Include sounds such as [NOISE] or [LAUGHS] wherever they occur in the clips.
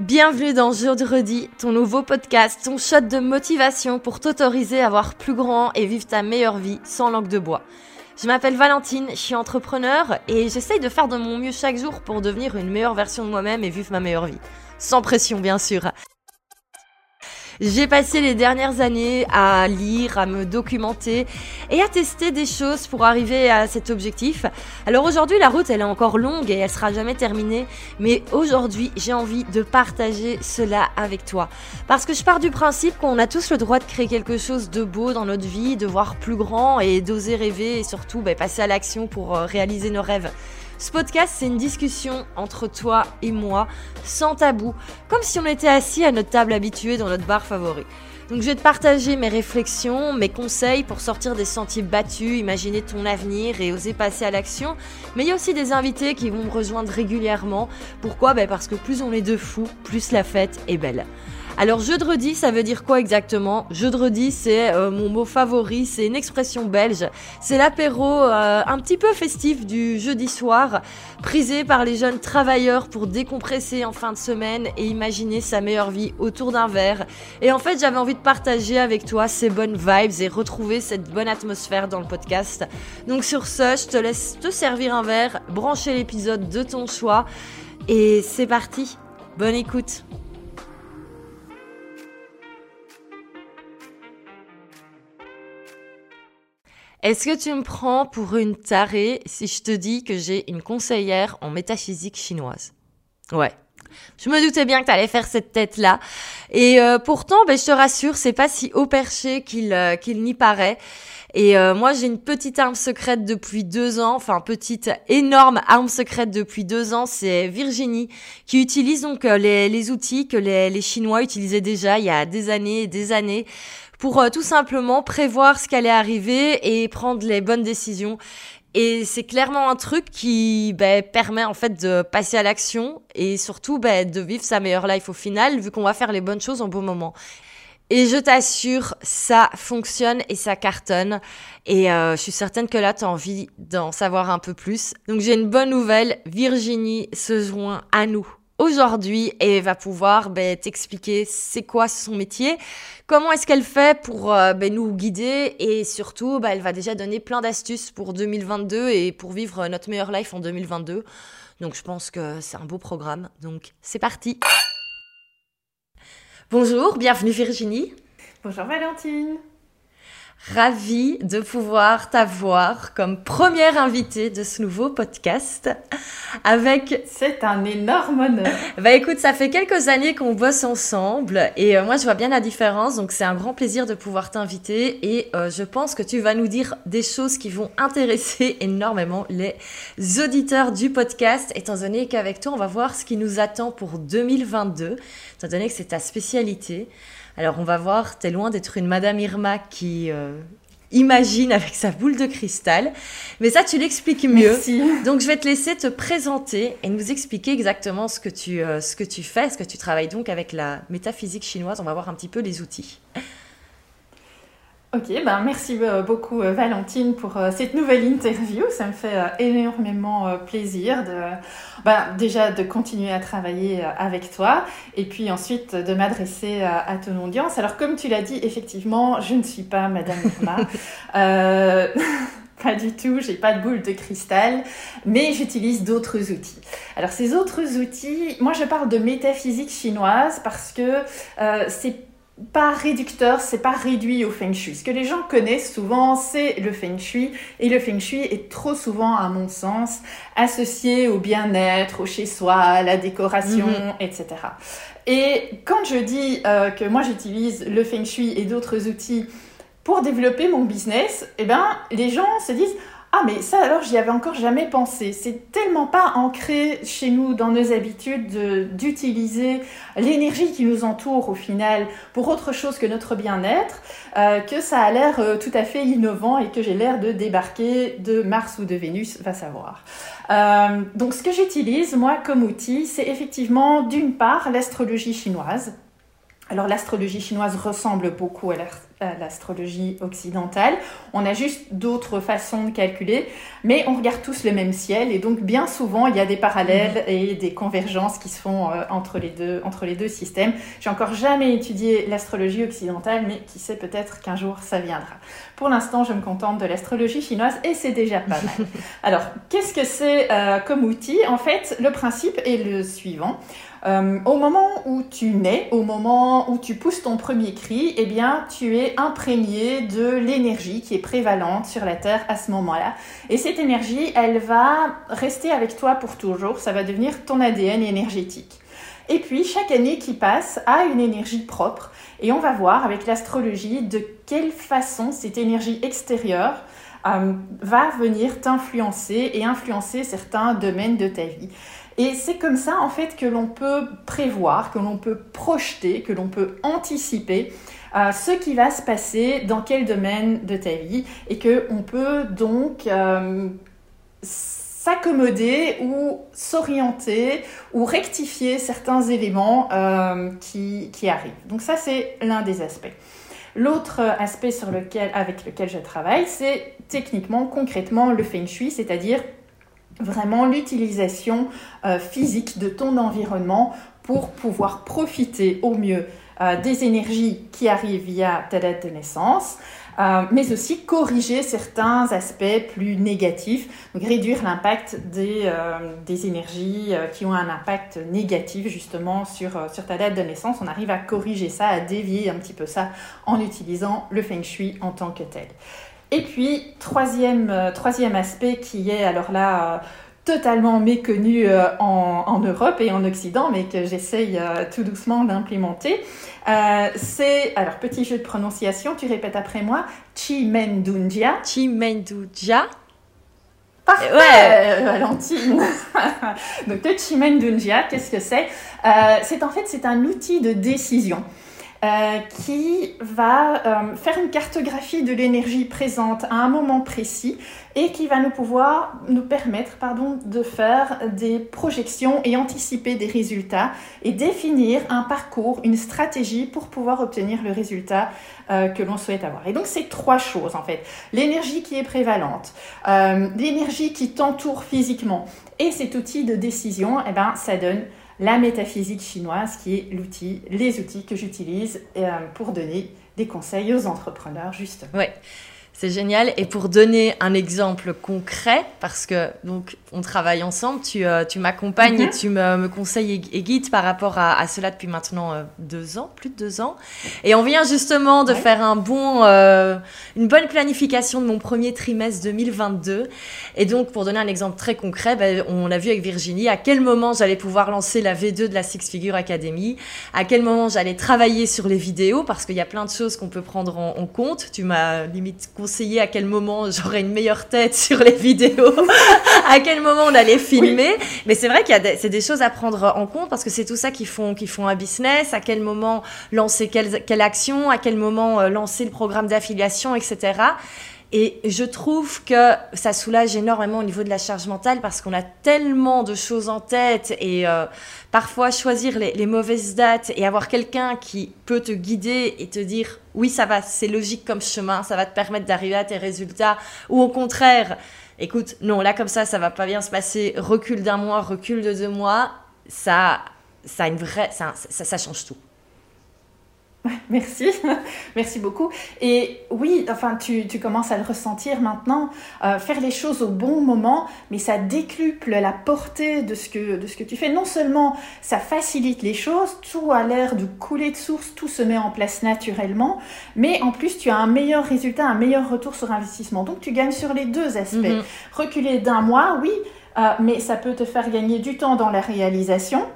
Bienvenue dans Jeudi, ton nouveau podcast, ton shot de motivation pour t'autoriser à voir plus grand et vivre ta meilleure vie sans langue de bois. Je m'appelle Valentine, je suis entrepreneur et j'essaye de faire de mon mieux chaque jour pour devenir une meilleure version de moi-même et vivre ma meilleure vie. Sans pression bien sûr. J'ai passé les dernières années à lire, à me documenter et à tester des choses pour arriver à cet objectif. Alors aujourd'hui, la route, elle est encore longue et elle sera jamais terminée. Mais aujourd'hui, j'ai envie de partager cela avec toi. Parce que je pars du principe qu'on a tous le droit de créer quelque chose de beau dans notre vie, de voir plus grand et d'oser rêver et surtout bah, passer à l'action pour euh, réaliser nos rêves. Ce podcast, c'est une discussion entre toi et moi, sans tabou, comme si on était assis à notre table habituée dans notre bar favori. Donc je vais te partager mes réflexions, mes conseils pour sortir des sentiers battus, imaginer ton avenir et oser passer à l'action. Mais il y a aussi des invités qui vont me rejoindre régulièrement. Pourquoi? Ben Parce que plus on est de fous, plus la fête est belle. Alors jeudi, ça veut dire quoi exactement? Jeudi, c'est euh, mon mot favori, c'est une expression belge. C'est l'apéro euh, un petit peu festif du jeudi soir, prisé par les jeunes travailleurs pour décompresser en fin de semaine et imaginer sa meilleure vie autour d'un verre. Et en fait, j'avais envie de partager avec toi ces bonnes vibes et retrouver cette bonne atmosphère dans le podcast. Donc sur ce, je te laisse te servir un verre, brancher l'épisode de ton choix et c'est parti. Bonne écoute. Est-ce que tu me prends pour une tarée si je te dis que j'ai une conseillère en métaphysique chinoise? Ouais. Je me doutais bien que tu allais faire cette tête-là. Et euh, pourtant, ben, je te rassure, c'est pas si haut perché qu'il euh, n'y paraît. Et euh, moi, j'ai une petite arme secrète depuis deux ans, enfin petite énorme arme secrète depuis deux ans, c'est Virginie, qui utilise donc les, les outils que les, les Chinois utilisaient déjà il y a des années et des années pour euh, tout simplement prévoir ce qui allait arriver et prendre les bonnes décisions. Et c'est clairement un truc qui ben, permet en fait de passer à l'action et surtout ben, de vivre sa meilleure life au final, vu qu'on va faire les bonnes choses en bon moment. Et je t'assure, ça fonctionne et ça cartonne. Et euh, je suis certaine que là, tu as envie d'en savoir un peu plus. Donc j'ai une bonne nouvelle, Virginie se joint à nous aujourd'hui et va pouvoir ben, t'expliquer c'est quoi son métier, comment est-ce qu'elle fait pour euh, ben, nous guider et surtout ben, elle va déjà donner plein d'astuces pour 2022 et pour vivre notre meilleure life en 2022. Donc je pense que c'est un beau programme. Donc c'est parti. Bonjour, bienvenue Virginie. Bonjour Valentine ravie de pouvoir t'avoir comme première invitée de ce nouveau podcast avec... C'est un énorme honneur. Bah écoute, ça fait quelques années qu'on bosse ensemble et euh, moi je vois bien la différence, donc c'est un grand plaisir de pouvoir t'inviter et euh, je pense que tu vas nous dire des choses qui vont intéresser [LAUGHS] énormément les auditeurs du podcast, étant donné qu'avec toi on va voir ce qui nous attend pour 2022, étant donné que c'est ta spécialité. Alors on va voir, t'es loin d'être une Madame Irma qui euh, imagine avec sa boule de cristal. Mais ça, tu l'expliques mieux. Merci. Donc je vais te laisser te présenter et nous expliquer exactement ce que tu, euh, ce que tu fais, ce que tu travailles donc avec la métaphysique chinoise. On va voir un petit peu les outils. Ok, ben merci euh, beaucoup euh, Valentine pour euh, cette nouvelle interview. Ça me fait énormément plaisir de, ben, déjà de continuer à travailler avec toi et puis ensuite de m'adresser à, ton audience. Alors comme tu l'as dit, effectivement, je ne suis pas Madame Irma. [LAUGHS] [LAUGHS] Pas du tout, j'ai pas de boule de cristal, mais j'utilise d'autres outils. Alors ces autres outils, moi je parle de métaphysique chinoise parce que c'est pas réducteur, c'est pas réduit au feng shui. Ce que les gens connaissent souvent, c'est le feng shui. Et le feng shui est trop souvent, à mon sens, associé au bien-être, au chez-soi, à la décoration, mhm. etc. Et quand je dis euh, que moi j'utilise le feng shui et d'autres outils pour développer mon business, eh ben, les gens se disent ah mais ça alors j'y avais encore jamais pensé. C'est tellement pas ancré chez nous dans nos habitudes d'utiliser l'énergie qui nous entoure au final pour autre chose que notre bien-être euh, que ça a l'air euh, tout à fait innovant et que j'ai l'air de débarquer de Mars ou de Vénus, va savoir. Euh, donc ce que j'utilise moi comme outil, c'est effectivement d'une part l'astrologie chinoise. Alors l'astrologie chinoise ressemble beaucoup à l'astrologie occidentale. On a juste d'autres façons de calculer, mais on regarde tous le même ciel et donc bien souvent il y a des parallèles mhm. et des convergences qui se font euh, entre, les deux, entre les deux systèmes. J'ai encore jamais étudié l'astrologie occidentale, mais qui sait peut-être qu'un jour ça viendra. Pour l'instant, je me contente de l'astrologie chinoise et c'est déjà pas mal. [LAUGHS] Alors, qu'est-ce que c'est euh, comme outil? En fait, le principe est le suivant. Euh, au moment où tu nais, au moment où tu pousses ton premier cri, eh bien, tu es imprégné de l'énergie qui est prévalente sur la Terre à ce moment-là. Et cette énergie, elle va rester avec toi pour toujours. Ça va devenir ton ADN énergétique. Et puis, chaque année qui passe a une énergie propre. Et on va voir avec l'astrologie de quelle façon cette énergie extérieure euh, va venir t'influencer et influencer certains domaines de ta vie. Et c'est comme ça, en fait, que l'on peut prévoir, que l'on peut projeter, que l'on peut anticiper euh, ce qui va se passer dans quel domaine de ta vie et que on peut donc euh, s'accommoder ou s'orienter ou rectifier certains éléments euh, qui, qui arrivent. Donc ça, c'est l'un des aspects. L'autre aspect sur lequel, avec lequel je travaille, c'est techniquement, concrètement, le feng shui, c'est-à-dire vraiment l'utilisation euh, physique de ton environnement pour pouvoir profiter au mieux euh, des énergies qui arrivent via ta date de naissance, euh, mais aussi corriger certains aspects plus négatifs, donc réduire l'impact des, des, énergies qui ont un impact négatif justement sur, sur ta date de naissance. On arrive à corriger ça, à dévier un petit peu ça en utilisant le feng shui en tant que tel. Et puis, troisième, euh, troisième aspect qui est alors là euh, totalement méconnu euh, en, Europe et en Occident, mais que j'essaye tout doucement d'implémenter, c'est, alors petit jeu de prononciation, tu répètes après moi, Chimendunjia. Chimendunjia. Parfait, ouais. Valentine. [LAUGHS] Donc le Chimendunjia, qu'est-ce que c'est? C'est en fait c'est un outil de décision. Euh, qui va euh, faire une cartographie de l'énergie présente à un moment précis et qui va nous pouvoir nous permettre pardon, de faire des projections et anticiper des résultats et définir un parcours, une stratégie pour pouvoir obtenir le résultat euh, que l'on souhaite avoir. Et donc c'est trois choses en fait. L'énergie qui est prévalente, l'énergie qui t'entoure physiquement et cet outil de décision, eh ben, ça donne la métaphysique chinoise, qui est l'outil, les outils que j'utilise euh, pour donner des conseils aux entrepreneurs, justement. C'est génial. Et pour donner un exemple concret, parce que donc on travaille ensemble, tu, euh, tu m'accompagnes et mhm. tu me, me conseilles et, guides par rapport à, cela depuis maintenant euh, deux ans, plus de deux ans. Et on vient justement de faire un bon, euh, une bonne planification de mon premier trimestre 2022. Et donc, pour donner un exemple très concret, ben, on a vu avec Virginie à quel moment j'allais pouvoir lancer la V2 de la Six Figure Academy, à quel moment j'allais travailler sur les vidéos, parce qu'il y a plein de choses qu'on peut prendre en, en compte. Tu m'as limite conseillé à quel moment j'aurais une meilleure tête [LAUGHS] sur les vidéos, à quel moment on allait filmer. Mais c'est vrai qu'il y a des, c'est des choses à prendre en compte parce que c'est tout ça qui font, qui font un business, à quel moment lancer quelle, quelle action, à quel moment euh, lancer le programme d'affiliation, etc. Et je trouve que ça soulage énormément au niveau de la charge mentale parce qu'on a tellement de choses en tête et euh, parfois choisir les, mauvaises dates et avoir quelqu'un qui peut te guider et te dire oui ça va, c'est logique comme chemin, ça va te permettre d'arriver à tes résultats ou au contraire écoute, non, là comme ça, ça va pas bien se passer, recul d'un mois, recul de deux mois, ça, ça, change tout. [LAUGHS] Merci, [LAUGHS] merci beaucoup. Et oui, enfin, tu, tu commences à le ressentir maintenant. Euh, faire les choses au bon moment, mais ça décuple la portée de ce, que, de ce que tu fais. Non seulement ça facilite les choses, tout a l'air de couler de source, tout se met en place naturellement, mais en plus tu as un meilleur résultat, un meilleur retour sur investissement. Donc tu gagnes sur les deux aspects. Mhm. Reculer d'un mois, oui, euh, mais ça peut te faire gagner du temps dans la réalisation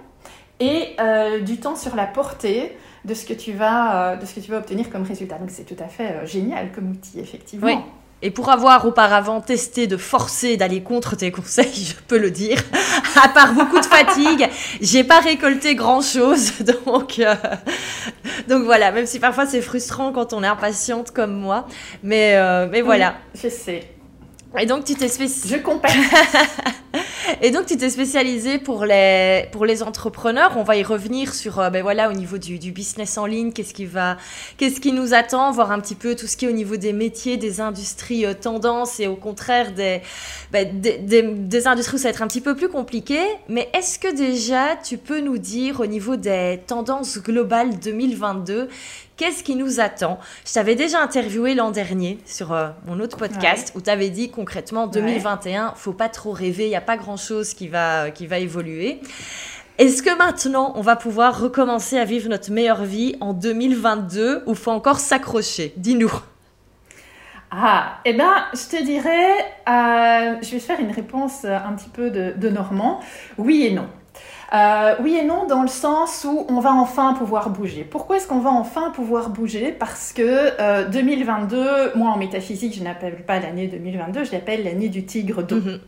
et euh, du temps sur la portée de ce que tu vas, euh, de ce que tu vas obtenir comme résultat. Donc c'est tout à fait euh, génial comme outil, effectivement. Oui. Et pour avoir auparavant testé de forcer d'aller contre tes conseils, [LAUGHS] je peux le dire, [LAUGHS] à part beaucoup de fatigue, [LAUGHS] j'ai pas récolté grand chose. Donc, euh, donc voilà, même si parfois c'est frustrant quand on est impatiente comme moi. Mais, mais voilà. je sais. Et donc tu t'es spécialisée. Je compatis. Et donc, tu t'es spécialisé pour les, pour les entrepreneurs. On va y revenir sur, euh, ben voilà, au niveau du, du business en ligne, qu'est-ce qui va, qu'est-ce qui nous attend, voir un petit peu tout ce qui est au niveau des métiers, des industries euh, tendances et au contraire ben, des, des, des, industries où ça va être un petit peu plus compliqué. Mais est-ce que déjà, tu peux nous dire au niveau des tendances globales 2022, Qu'est-ce qui nous attend? Je t'avais déjà interviewé l'an dernier sur euh, mon autre podcast où tu avais dit concrètement 2021, ouais. faut pas trop rêver, il n'y a pas grand-chose qui va, qui va évoluer. Est-ce que maintenant, on va pouvoir recommencer à vivre notre meilleure vie en 2022 ou faut encore s'accrocher? Dis-nous. Ah, eh bien, je te dirais, euh, je vais faire une réponse un petit peu de, de Normand. Oui et non. Euh, oui et non, dans le sens où on va enfin pouvoir bouger. Pourquoi est-ce qu'on va enfin pouvoir bouger? Parce que euh, 2022, moi en métaphysique, je n'appelle pas l'année 2022, je l'appelle l'année du tigre d'eau. Mm -hmm.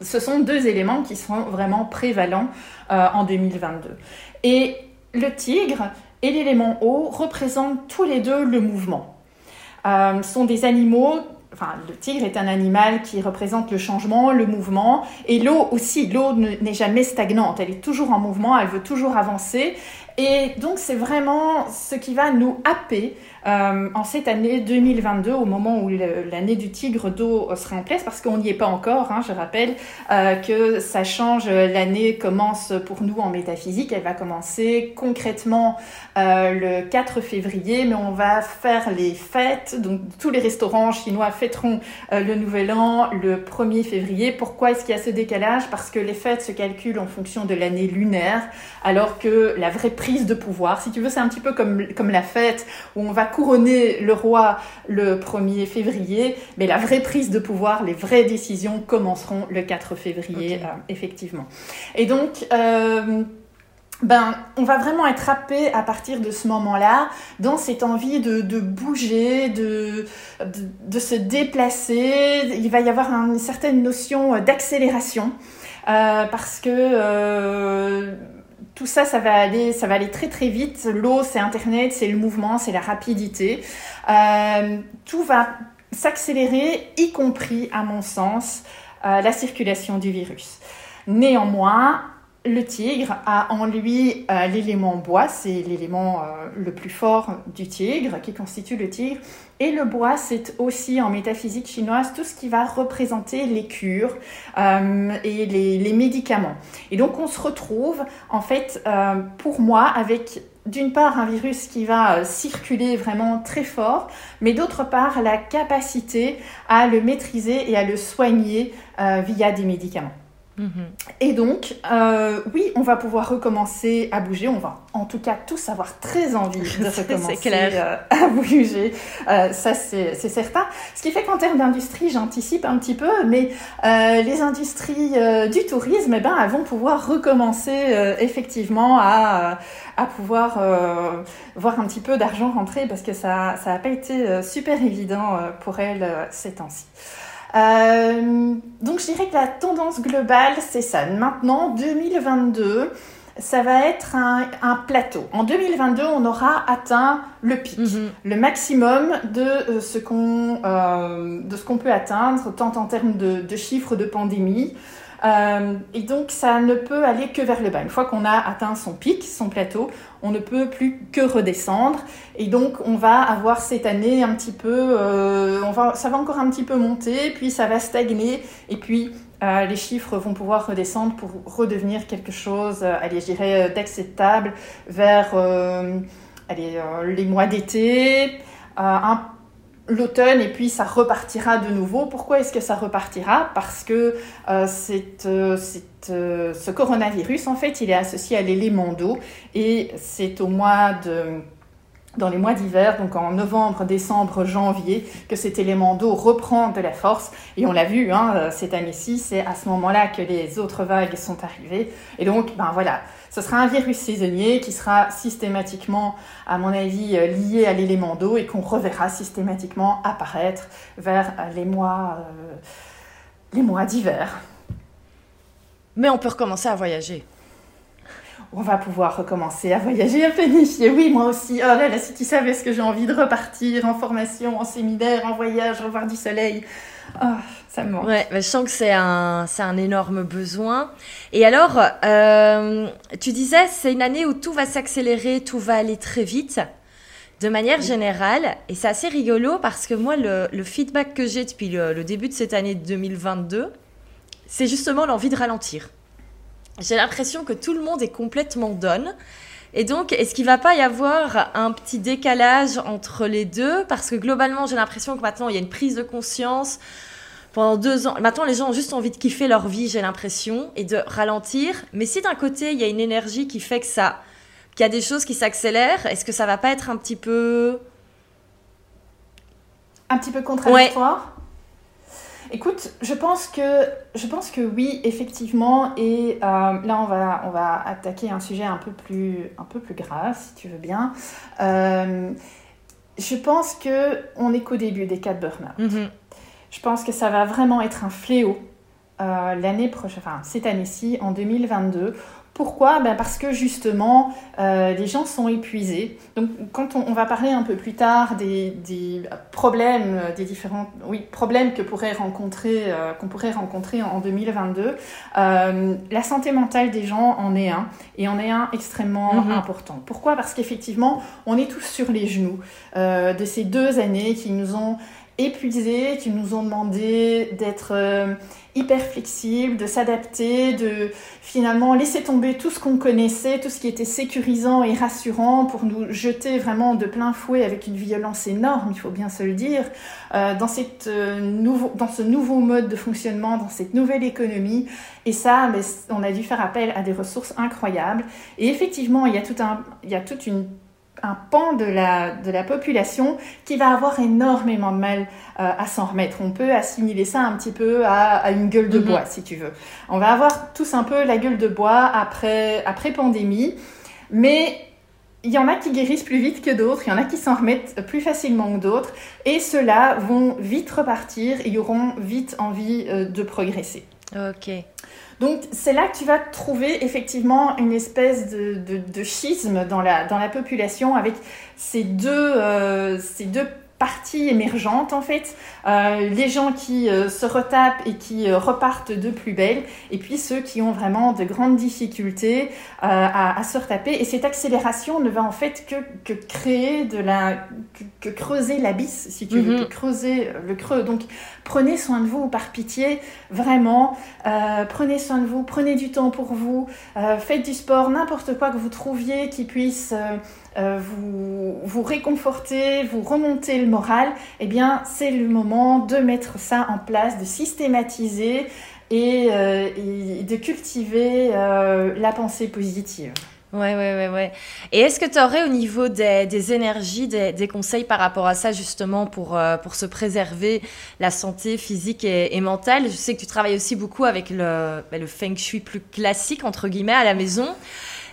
Ce sont deux éléments qui sont vraiment prévalents euh, en 2022. Et le tigre et l'élément eau représentent tous les deux le mouvement. Euh, sont des animaux Enfin, le tigre est un animal qui représente le changement, le mouvement, et l'eau aussi. L'eau n'est jamais stagnante, elle est toujours en mouvement, elle veut toujours avancer. Et donc c'est vraiment ce qui va nous happer euh, en cette année 2022, au moment où l'année du tigre d'eau sera en place, parce qu'on n'y est pas encore. Hein, je rappelle euh, que ça change. L'année commence pour nous en métaphysique. Elle va commencer concrètement euh, le 4 février, mais on va faire les fêtes. Donc tous les restaurants chinois fêteront le Nouvel An le 1er février. Pourquoi est-ce qu'il y a ce décalage? Parce que les fêtes se calculent en fonction de l'année lunaire, alors que la vraie prise de pouvoir, si tu veux, c'est un petit peu comme, comme la fête où on va couronner le roi le 1er février, mais la vraie prise de pouvoir, les vraies décisions commenceront le 4 février, okay. euh, effectivement. Et donc, euh, ben, on va vraiment être happé à partir de ce moment-là dans cette envie de, de bouger, de, de, de, se déplacer. Il va y avoir une certaine notion d'accélération euh, parce que tout ça, ça va aller, ça va aller très très vite. L'eau, c'est Internet, c'est le mouvement, c'est la rapidité. Euh, tout va s'accélérer, y compris, à mon sens, euh, la circulation du virus. Néanmoins, le tigre a en lui euh, l'élément bois, c'est l'élément le plus fort du tigre, qui constitue le tigre. Et le bois, c'est aussi en métaphysique chinoise tout ce qui va représenter les cures euh, et les, médicaments. Et donc on se retrouve, en fait, euh, pour moi, avec d'une part un virus qui va circuler vraiment très fort, mais d'autre part la capacité à le maîtriser et à le soigner euh, via des médicaments. Mmh. Et donc, euh, oui, on va pouvoir recommencer à bouger. On va en tout cas tous avoir très envie [LAUGHS] de recommencer euh, à bouger. Euh, ça, c'est certain. Ce qui fait qu'en termes d'industrie, j'anticipe un petit peu, mais euh, les industries du tourisme, eh ben, elles vont pouvoir recommencer effectivement à, à pouvoir voir un petit peu d'argent rentrer parce que ça n'a pas été super évident pour elles ces temps-ci. Euh, donc je dirais que la tendance globale, c'est ça. Maintenant, 2022, ça va être un, un, plateau. En 2022, on aura atteint le pic, mm -hmm. le maximum de euh, ce qu'on euh, de ce qu'on peut atteindre, tant en termes de, de chiffres de pandémie. Euh, et donc, ça ne peut aller que vers le bas. Une fois qu'on a atteint son pic, son plateau, on ne peut plus que redescendre. Et donc, on va avoir cette année un petit peu, euh, ça va encore un petit peu monter, puis ça va stagner, et puis euh, les chiffres vont pouvoir redescendre pour redevenir quelque chose, allez, je d'acceptable vers les mois d'été, un l'automne et puis ça repartira de nouveau. Pourquoi est-ce que ça repartira? Parce que euh, euh, euh, ce coronavirus, en fait, il est associé à l'élément d'eau et c'est au mois de dans les mois d'hiver, donc en novembre, décembre, janvier, que cet élément d'eau reprend de la force. Et on l'a vu, hein, cette année-ci, c'est à ce moment-là que les autres vagues sont arrivées. Et donc, ben voilà, ce sera un virus saisonnier qui sera systématiquement, à mon avis, lié à l'élément d'eau et qu'on reverra systématiquement apparaître vers les mois, euh, les mois d'hiver. Mais on peut recommencer à voyager. on va pouvoir recommencer à voyager, à planifier. Oui, moi aussi. Oh là là, si tu savais ce que j'ai envie de repartir en formation, en séminaire, en voyage, revoir du soleil. Oh, ça me manque. Ouais, je sens que c'est un, c'est un énorme besoin. Et alors, euh, tu disais, c'est une année où tout va s'accélérer, tout va aller très vite, de manière générale. Et c'est assez rigolo parce que moi, le, le feedback que j'ai depuis le, le début de cette année 2022, c'est justement l'envie de ralentir. J'ai l'impression que tout le monde est complètement donne. Et donc, est-ce qu'il va pas y avoir un petit décalage entre les deux? Parce que globalement, j'ai l'impression que maintenant, il y a une prise de conscience. Pendant deux ans, maintenant, les gens ont juste envie de kiffer leur vie, j'ai l'impression, et de ralentir. Mais si d'un côté, il y a une énergie qui fait que ça, qu'il y a des choses qui s'accélèrent, est-ce que ça va pas être un petit peu... Un petit peu contradictoire? Écoute, je pense que je pense que oui, effectivement. Et euh, là, on va on va attaquer un sujet un peu plus un peu plus grave, si tu veux bien. Euh, je pense que on est qu'au début des cas de burn-out. Mhm. Je pense que ça va vraiment être un fléau euh, l'année prochaine, enfin cette année-ci, en 2022, pourquoi? Ben Parce que justement, euh, les gens sont épuisés. Donc, quand on, on, va parler un peu plus tard des, des, problèmes, des différents oui, problèmes que pourrait rencontrer, euh, qu'on pourrait rencontrer en 2022, euh, la santé mentale des gens en est un, et en est un extrêmement Mhm. important. Pourquoi? Parce qu'effectivement, on est tous sur les genoux euh, de ces deux années qui nous ont épuisés, qui nous ont demandé d'être euh, hyper flexibles, de s'adapter, de finalement laisser tomber tout ce qu'on connaissait, tout ce qui était sécurisant et rassurant pour nous jeter vraiment de plein fouet avec une violence énorme, il faut bien se le dire, euh, euh, dans ce nouveau mode de fonctionnement, dans cette nouvelle économie. Et ça, on a dû faire appel à des ressources incroyables. Et effectivement, il y a, tout un, il y a toute une un pan de la, de la population qui va avoir énormément de mal euh, à s'en remettre. On peut assimiler ça un petit peu à, à une gueule de Mhm. bois, si tu veux. On va avoir tous un peu la gueule de bois après, après pandémie, mais il y en a qui guérissent plus vite que d'autres, il y en a qui s'en remettent plus facilement que d'autres, et ceux-là vont vite repartir et auront vite envie euh, de progresser. Ok. Donc c'est là que tu vas trouver effectivement une espèce de, schisme dans la, dans la population avec ces deux, euh, ces deux parties émergentes en fait. Euh, les gens qui euh, se retapent et qui euh, repartent de plus belle et puis ceux qui ont vraiment de grandes difficultés à, à se retaper. Et cette accélération ne va en fait que, que créer de la... que, que creuser l'abysse si tu veux, Mhm. que creuser le creux. Donc prenez soin de vous par pitié, vraiment. Prenez soin de vous, prenez du temps pour vous, faites du sport, n'importe quoi que vous trouviez qui puisse euh, vous, vous réconforter, vous remonter le moral, eh bien c'est le moment de mettre ça en place, de systématiser et, euh, de cultiver euh, la pensée positive. Ouais, ouais, ouais, ouais. Et est-ce que tu aurais au niveau des, énergies, des, conseils par rapport à ça, justement, pour, pour se préserver la santé physique et, mentale? Je sais que tu travailles aussi beaucoup avec le, bah, le feng shui plus classique, entre guillemets, à la maison.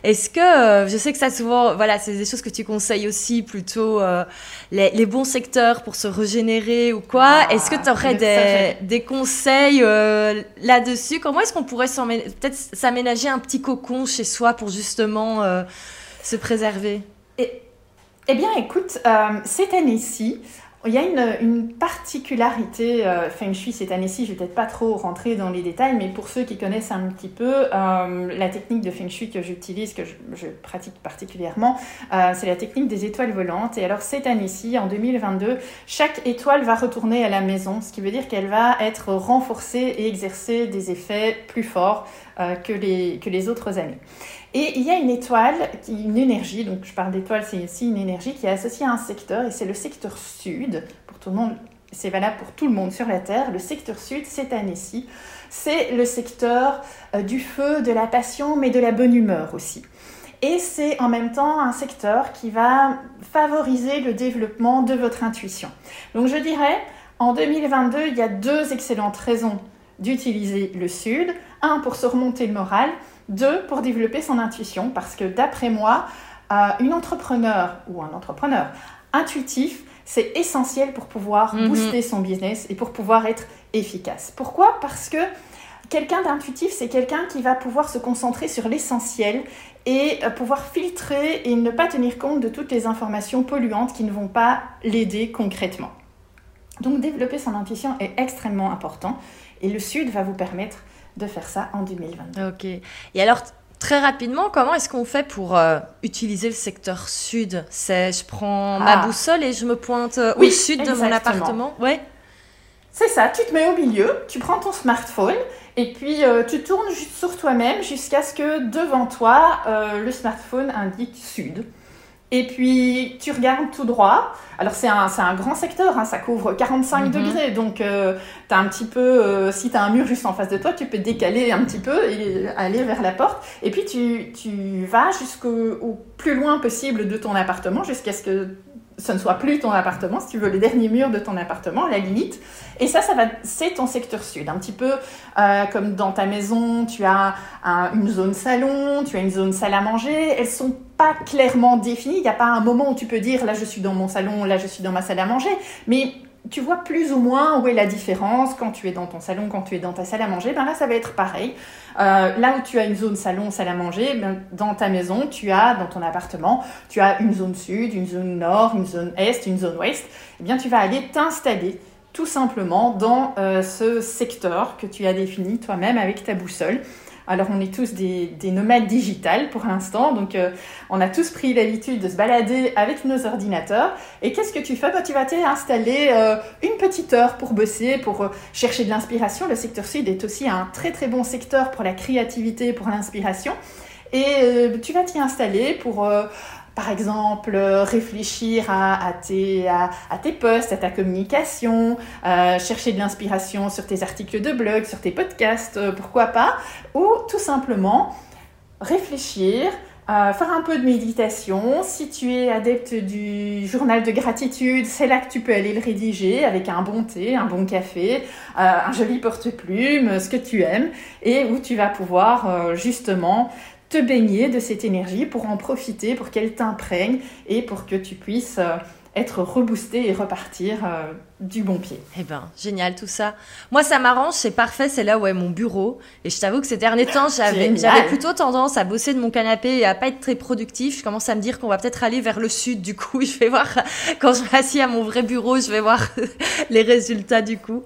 Est-ce que, euh, je sais que ça souvent, voilà, c'est des choses que tu conseilles aussi, plutôt euh, les, les, bons secteurs pour se régénérer ou quoi. Ah, est-ce que tu aurais des, des, conseils euh, là-dessus? Comment est-ce qu'on pourrait peut-être s'aménager un petit cocon chez soi pour justement euh, se préserver? Et, Eh bien, écoute, cette année-ci, il y a une, une particularité euh, Feng Shui cette année-ci, je vais peut-être pas trop rentrer dans les détails, mais pour ceux qui connaissent un petit peu, euh, la technique de Feng Shui que j'utilise, que je, je, pratique particulièrement, euh, c'est la technique des étoiles volantes. Et alors cette année-ci, en 2022, chaque étoile va retourner à la maison, ce qui veut dire qu'elle va être renforcée et exercer des effets plus forts euh, que, les, que les autres années. Et il y a une étoile, une énergie, donc je parle d'étoile, c'est ici une énergie qui est associée à un secteur, et c'est le secteur sud, pour tout le monde, c'est valable pour tout le monde sur la Terre. Le secteur sud, cette année-ci, c'est le secteur euh, du feu, de la passion, mais de la bonne humeur aussi. Et c'est en même temps un secteur qui va favoriser le développement de votre intuition. Donc je dirais, en 2022, il y a deux excellentes raisons d'utiliser le sud. Un, pour se remonter le moral. Deux, pour développer son intuition. Parce que d'après moi, euh, une entrepreneur ou un entrepreneur intuitif, c'est essentiel pour pouvoir -hmm. booster son business et pour pouvoir être efficace. Pourquoi? Parce que quelqu'un d'intuitif, c'est quelqu'un qui va pouvoir se concentrer sur l'essentiel et euh, pouvoir filtrer et ne pas tenir compte de toutes les informations polluantes qui ne vont pas l'aider concrètement. Donc développer son intuition est extrêmement important et le Sud va vous permettre de faire ça en 2022. Ok. Et alors, très rapidement, comment est-ce qu'on fait pour euh, utiliser le secteur Sud? C'est je prends ma Ah. boussole et je me pointe euh, Oui, au sud de mon appartement? Ouais. C'est ça, tu te mets au milieu, tu prends ton smartphone et puis euh, tu tournes juste sur toi-même jusqu'à ce que devant toi, le smartphone indique sud. Et puis tu regardes tout droit. Alors c'est un, c'est un grand secteur, hein, ça couvre 45 Mhm. degrés, donc euh, t'as un petit peu, euh, si tu as un mur juste en face de toi, tu peux décaler un petit peu et aller vers la porte. Et puis tu, tu vas jusqu'au au plus loin possible de ton appartement jusqu'à ce que ce ne soit plus ton appartement, si tu veux, les derniers murs de ton appartement, la limite. Et ça, ça va, c'est ton secteur sud. Un petit peu euh, comme dans ta maison, tu as un- une zone salon, tu as une zone salle à manger. Elles sont pas clairement définies. Il n'y a pas un moment où tu peux dire là je suis dans mon salon, là je suis dans ma salle à manger. Mais tu vois plus ou moins où est la différence quand tu es dans ton salon, quand tu es dans ta salle à manger. Ben là, ça va être pareil. Euh, là où tu as une zone salon, salle à manger, ben, dans ta maison, tu as, dans ton appartement, tu as une zone sud, une zone nord, une zone est, une zone ouest. Eh bien, tu vas aller t'installer tout simplement dans euh, ce secteur que tu as défini toi-même avec ta boussole. Alors, on est tous des, des nomades digitales pour l'instant, donc euh, on a tous pris l'habitude de se balader avec nos ordinateurs. Et qu'est-ce que tu fais Tu vas t'installer euh, une petite heure pour bosser, pour euh, chercher de l'inspiration? Le secteur sud est aussi un très très bon secteur pour la créativité, pour l'inspiration. Et euh, tu vas t'y installer pour, par exemple, euh, réfléchir à, tes, à, à posts, à ta communication, euh, chercher de l'inspiration sur tes articles de blog, sur tes podcasts, euh, pourquoi pas, ou tout simplement réfléchir, faire un peu de méditation. Si tu es adepte du journal de gratitude, c'est là que tu peux aller le rédiger avec un bon thé, un bon café, un joli porte-plume, ce que tu aimes, et où tu vas pouvoir justement te baigner de cette énergie pour en profiter, pour qu'elle t'imprègne et pour que tu puisses euh, être reboosté et repartir euh, du bon pied. Eh ben, génial tout ça. Moi, ça m'arrange, c'est parfait, c'est là où est mon bureau. Et je t'avoue que ces derniers temps, j'avais plutôt tendance à bosser de mon canapé et à pas être très productif. Je commence à me dire qu'on va peut-être aller vers le sud, du coup. [LAUGHS] Je vais voir, quand je m'assieds à mon vrai bureau, je vais voir [LAUGHS] les résultats, du coup.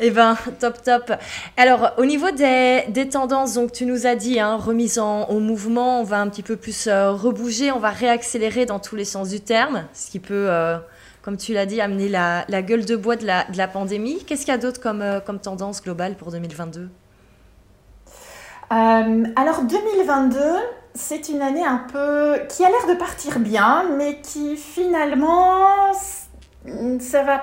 Eh ben, top, top. Alors, au niveau des, des tendances, donc tu nous as dit, hein, remise en, au mouvement, on va un petit peu plus euh, rebouger, on va réaccélérer dans tous les sens du terme, ce qui peut, euh, comme tu l'as dit, amener la, la gueule de bois de la, de la pandémie. Qu'est-ce qu'il y a d'autre comme, euh, comme tendance globale pour 2022 Euh, alors 2022, c'est une année un peu qui a l'air de partir bien, mais qui finalement, ça va.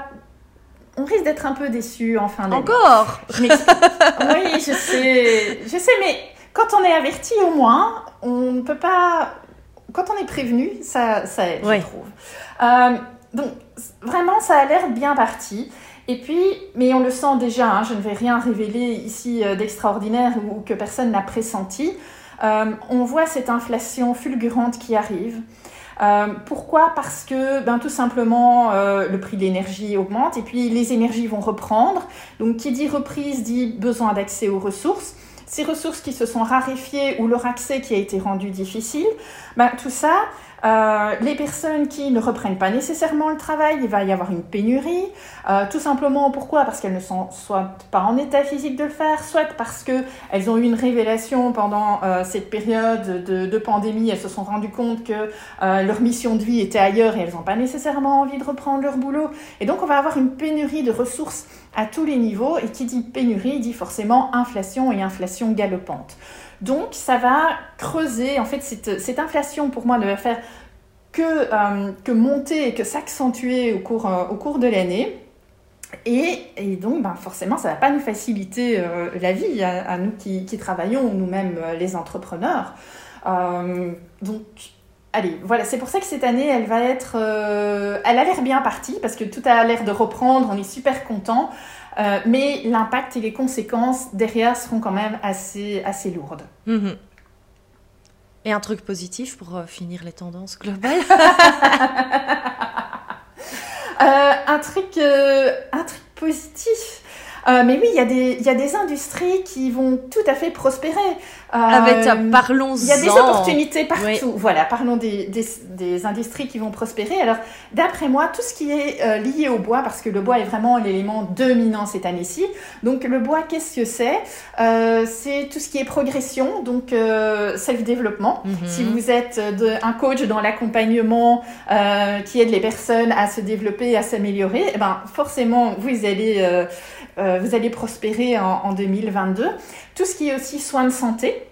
On risque d'être un peu déçu en fin d'année. Encore? [LAUGHS] Oui, je sais, je sais, mais quand on est averti au moins, on ne peut pas. Quand on est prévenu, ça, ça aide, Oui. je trouve. Euh, donc, vraiment, ça a l'air bien parti. Et puis, mais on le sent déjà, hein, je ne vais rien révéler ici euh, d'extraordinaire ou, que personne n'a pressenti. Euh, on voit cette inflation fulgurante qui arrive. Euh, pourquoi? Parce que ben, tout simplement le prix de l'énergie augmente et puis les énergies vont reprendre. Donc qui dit reprise dit besoin d'accès aux ressources. Ces ressources qui se sont raréfiées ou leur accès qui a été rendu difficile, ben, tout ça, euh, les personnes qui ne reprennent pas nécessairement le travail, il va y avoir une pénurie. Euh, tout simplement pourquoi? Parce qu'elles ne sont soit pas en état physique de le faire, soit parce qu'elles ont eu une révélation pendant euh, cette période de, de pandémie, elles se sont rendues compte que leur mission de vie était ailleurs et elles n'ont pas nécessairement envie de reprendre leur boulot. Et donc on va avoir une pénurie de ressources à tous les niveaux et qui dit pénurie dit forcément inflation et inflation galopante. Donc ça va creuser, en fait cette, inflation pour moi ne va faire que, euh, que monter et que s'accentuer au cours, euh, au cours de l'année. Et, et donc, ben, forcément, ça ne va pas nous faciliter euh, la vie à, nous qui, travaillons, nous-mêmes les entrepreneurs. Donc, allez, voilà, c'est pour ça que cette année, elle va être... elle a l'air bien partie, parce que tout a l'air de reprendre, on est super content. Euh, mais l'impact et les conséquences derrière seront quand même assez, assez lourdes. Mhm. Et un truc positif pour euh, finir les tendances globales [LAUGHS] [LAUGHS] Euh, un, truc, un truc positif. Euh, mais oui, il y, a des, il y a des industries qui vont tout à fait prospérer. Euh, Avec, parlons Il y a des opportunités partout. Voilà, parlons des, des, des, industries qui vont prospérer. Alors, d'après moi, tout ce qui est euh, lié au bois, parce que le bois est vraiment l'élément dominant cette année-ci. Donc, le bois, qu'est-ce que c'est? C'est tout ce qui est progression, donc self-développement. Mhm. Si vous êtes de, un coach dans l'accompagnement qui aide les personnes à se développer, à s'améliorer, eh ben, forcément, vous allez euh, vous allez prospérer en, 2022. Tout ce qui est aussi soins de santé,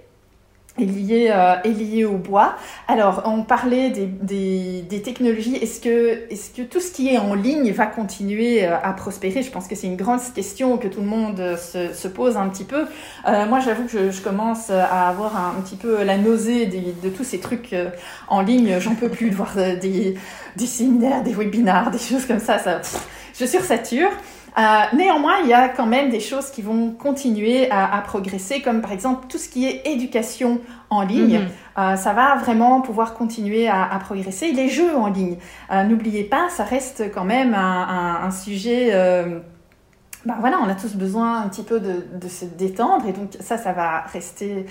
est lié, euh, est lié au bois. Alors, on parlait des, technologies. Est-ce que, est que tout ce qui est en ligne va continuer euh, à prospérer? Je pense que c'est une grande question que tout le monde se, se pose un petit peu. moi, j'avoue que je, commence à avoir un, petit peu la nausée de tous ces trucs en ligne. J'en peux plus de voir des, séminaires, des webinars, des choses comme ça. ça je sursature. Euh, néanmoins, il y a quand même des choses qui vont continuer à, progresser, comme par exemple tout ce qui est éducation en ligne. Mhm. Euh, ça va vraiment pouvoir continuer à, progresser. Les jeux en ligne, euh, n'oubliez pas, ça reste quand même un, sujet... Ben voilà, on a tous besoin un petit peu de, de, se détendre et donc ça, ça va rester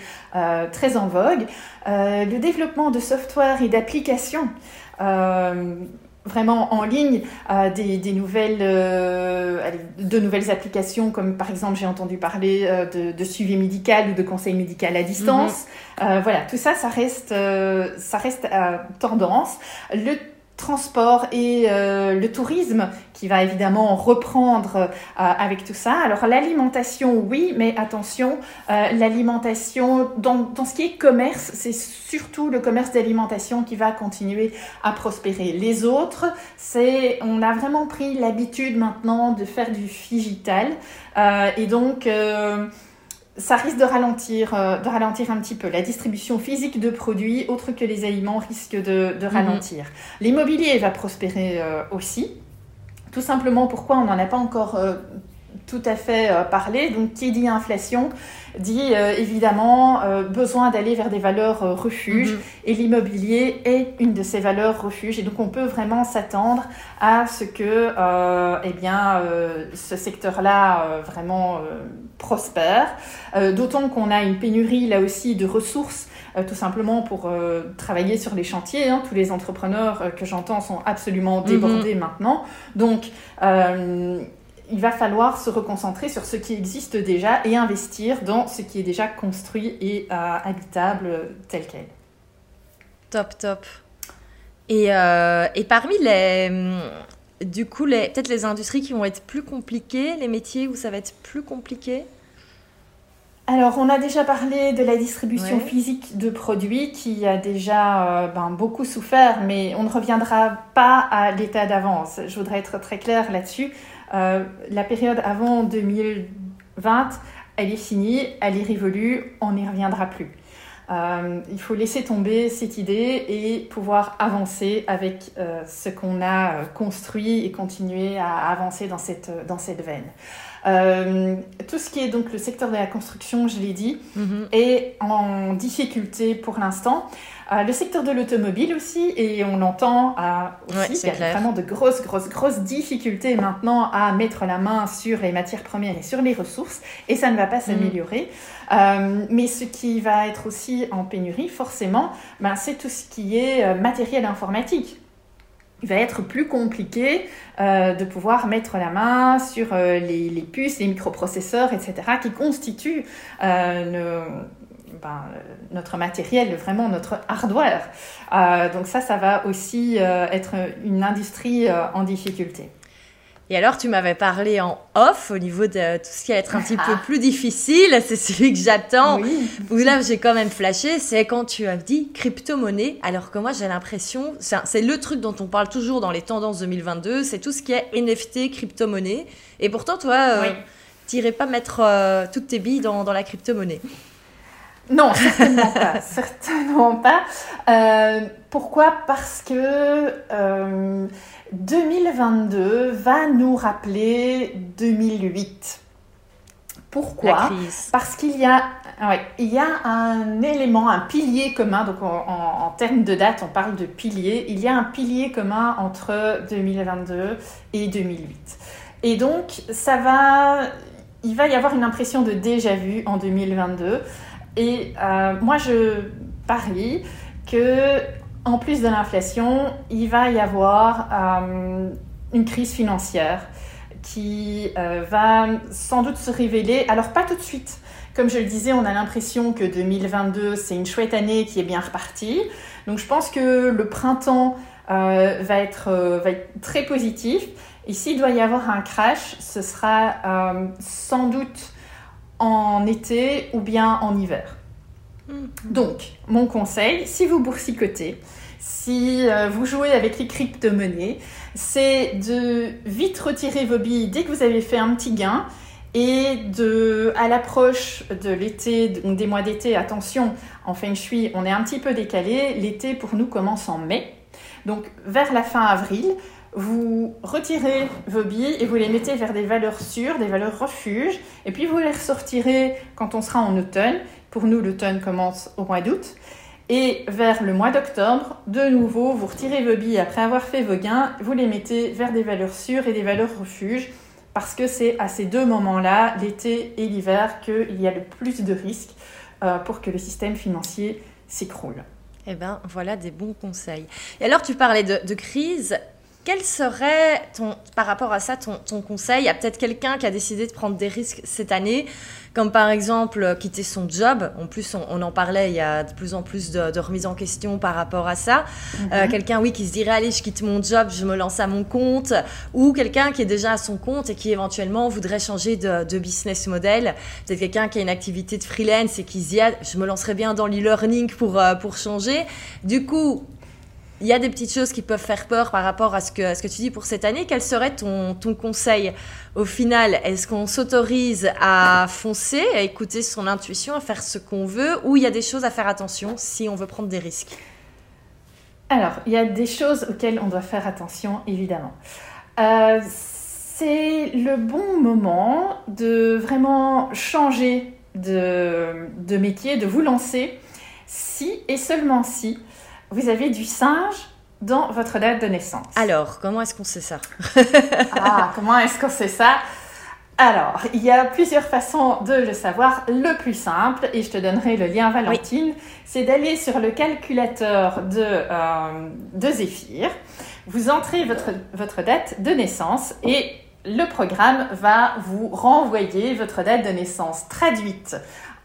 très en vogue. le développement de software et d'applications vraiment en ligne euh, des, nouvelles, euh, de nouvelles applications comme par exemple j'ai entendu parler euh, de, suivi médical ou de conseil médical à distance. Mhm. voilà, tout ça, ça reste, ça reste tendance. Le transport et euh, le tourisme qui va évidemment reprendre euh, avec tout ça. Alors l'alimentation, oui, mais attention, euh, l'alimentation, dans, dans, ce qui est commerce, c'est surtout le commerce d'alimentation qui va continuer à prospérer. Les autres, c'est, on a vraiment pris l'habitude maintenant de faire du digital et donc ça risque de ralentir, euh, de ralentir un petit peu. La distribution physique de produits, autres que les aliments, risque de, de mhm. ralentir. L'immobilier va prospérer euh, aussi. Tout simplement pourquoi on n'en a pas encore euh, tout à fait parlé. Donc, qui dit inflation dit évidemment besoin d'aller vers des valeurs refuges. Mhm. Et l'immobilier est une de ces valeurs refuges. Et donc, on peut vraiment s'attendre à ce que eh bien, ce secteur-là vraiment prospère, euh, d'autant qu'on a une pénurie là aussi de ressources euh, tout simplement pour euh, travailler sur les chantiers. Hein. Tous les entrepreneurs que j'entends sont absolument mhm. débordés maintenant. Donc, il va falloir se reconcentrer sur ce qui existe déjà et investir dans ce qui est déjà construit et habitable tel quel. Top, top. Et, et parmi les, du coup, peut-être les industries qui vont être plus compliquées, les métiers où ça va être plus compliqué? Alors, on a déjà parlé de la distribution physique de produits qui a déjà euh, ben, beaucoup souffert, mais on ne reviendra pas à l'état d'avance. Je voudrais être très claire là-dessus. Euh, la période avant 2020, elle est finie, elle est révolue, on n'y reviendra plus. Euh, il faut laisser tomber cette idée et pouvoir avancer avec euh, ce qu'on a construit et continuer à avancer dans cette, dans cette veine. tout ce qui est donc le secteur de la construction, je l'ai dit, mm-hmm. est en difficulté pour l'instant. Euh, le secteur de l'automobile aussi, et on l'entend euh, aussi, il y a vraiment de grosses, grosses, grosses difficultés maintenant à mettre la main sur les matières premières et sur les ressources, et ça ne va pas mm. s'améliorer. Euh, mais ce qui va être aussi en pénurie, forcément, ben, c'est tout ce qui est matériel informatique il va être plus compliqué de pouvoir mettre la main sur les, les, puces, les microprocesseurs, etc., qui constituent nos, ben, notre matériel, vraiment notre hardware. Euh, donc ça, ça va aussi euh, être une industrie euh, en difficulté. Et alors, tu m'avais parlé en off au niveau de tout ce qui va être un petit peu ah. plus difficile. [LAUGHS] C'est celui que j'attends. Oui. Où là, j'ai quand même flashé. C'est quand tu as dit crypto-monnaie. Alors que moi, j'ai l'impression, c'est le truc dont on parle toujours dans les tendances 2022. C'est tout ce qui est NFT, crypto-monnaie. Et pourtant, toi, tu n'irais pas mettre toutes tes billes dans, dans la crypto-monnaie. Non, certainement pas. [LAUGHS] certainement pas. Euh, pourquoi? Parce que 2022 euh, va nous rappeler 2008. Pourquoi? Parce qu'il y a, il y a un élément, un pilier commun. Donc en, en, termes de date, on parle de pilier. Il y a un pilier commun entre 2022 et 2008. Et donc ça va il va y avoir une impression de déjà vu en 2022. Et euh, moi, je parie que en plus de l'inflation, il va y avoir euh, une crise financière qui euh, va sans doute se révéler, alors pas tout de suite. Comme je le disais, on a l'impression que 2022, c'est une chouette année qui est bien repartie. Donc je pense que le printemps va, être, va être très positif. Et s'il doit y avoir un crash, ce sera sans doute en été ou bien en hiver. Mhm. Donc, mon conseil, si vous boursicotez, si euh, vous jouez avec les crypto-monnaies, c'est de vite retirer vos billes dès que vous avez fait un petit gain et de, à l'approche de l'été, des mois d'été, attention, en feng shui, on est un petit peu décalé. L'été pour nous commence en mai. Donc, vers la fin avril, vous retirez vos billes et vous les mettez vers des valeurs sûres, des valeurs refuges, et puis vous les ressortirez quand on sera en automne. Pour nous, l'automne commence au mois d'août. Et vers le mois d'octobre, de nouveau, vous retirez vos billes après avoir fait vos gains, vous les mettez vers des valeurs sûres et des valeurs refuges, parce que c'est à ces deux moments-là, l'été et l'hiver, qu'il y a le plus de risques euh, pour que le système financier s'écroule. Eh bien, voilà des bons conseils. Et alors, tu parlais de, de crise. Quel serait, ton, par rapport à ça, ton, ton conseil Il y a peut-être quelqu'un qui a décidé de prendre des risques cette année, comme par exemple euh, quitter son job? En plus, on, en parlait, il y a de plus en plus de, de remise en question par rapport à ça. Euh, mhm. quelqu'un, oui, qui se dirait, allez, je quitte mon job, je me lance à mon compte. Ou quelqu'un qui est déjà à son compte et qui éventuellement voudrait changer de, de business model. Peut-être quelqu'un qui a une activité de freelance et qui se dit, ah, je me lancerai bien dans l'e-learning pour, euh, pour changer. Du coup, il y a des petites choses qui peuvent faire peur par rapport à ce que, tu dis pour cette année. Quel serait ton, conseil au final? Est-ce qu'on s'autorise à foncer, à écouter son intuition, à faire ce qu'on veut Ou il y a des choses à faire attention si on veut prendre des risques? Alors, il y a des choses auxquelles on doit faire attention, évidemment. Euh, c'est le bon moment de vraiment changer de métier, de vous lancer si et seulement si vous avez du singe dans votre date de naissance. Alors, comment est-ce qu'on sait ça? [LAUGHS] Ah, comment est-ce qu'on sait ça? Alors, il y a plusieurs façons de le savoir. Le plus simple, et je te donnerai le lien Valentine, c'est d'aller sur le calculateur de, euh, de Zéphyr. Vous entrez votre, votre date de naissance et le programme va vous renvoyer votre date de naissance traduite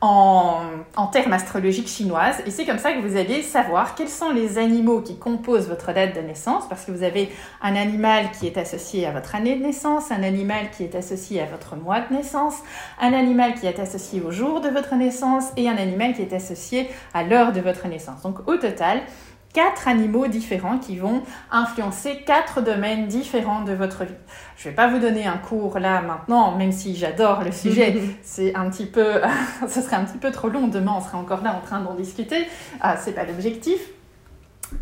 en, termes astrologiques chinoises. Et c'est comme ça que vous allez savoir quels sont les animaux qui composent votre date de naissance, parce que vous avez un animal qui est associé à votre année de naissance, un animal qui est associé à votre mois de naissance, un animal qui est associé au jour de votre naissance et un animal qui est associé à l'heure de votre naissance. Donc au total, quatre animaux différents qui vont influencer quatre domaines différents de votre vie. Je ne vais pas vous donner un cours là maintenant, même si j'adore le sujet. [LAUGHS] C'est un petit peu, [LAUGHS] ce serait un petit peu trop long. Demain, on serait encore là en train d'en discuter. Ah, c'est pas l'objectif.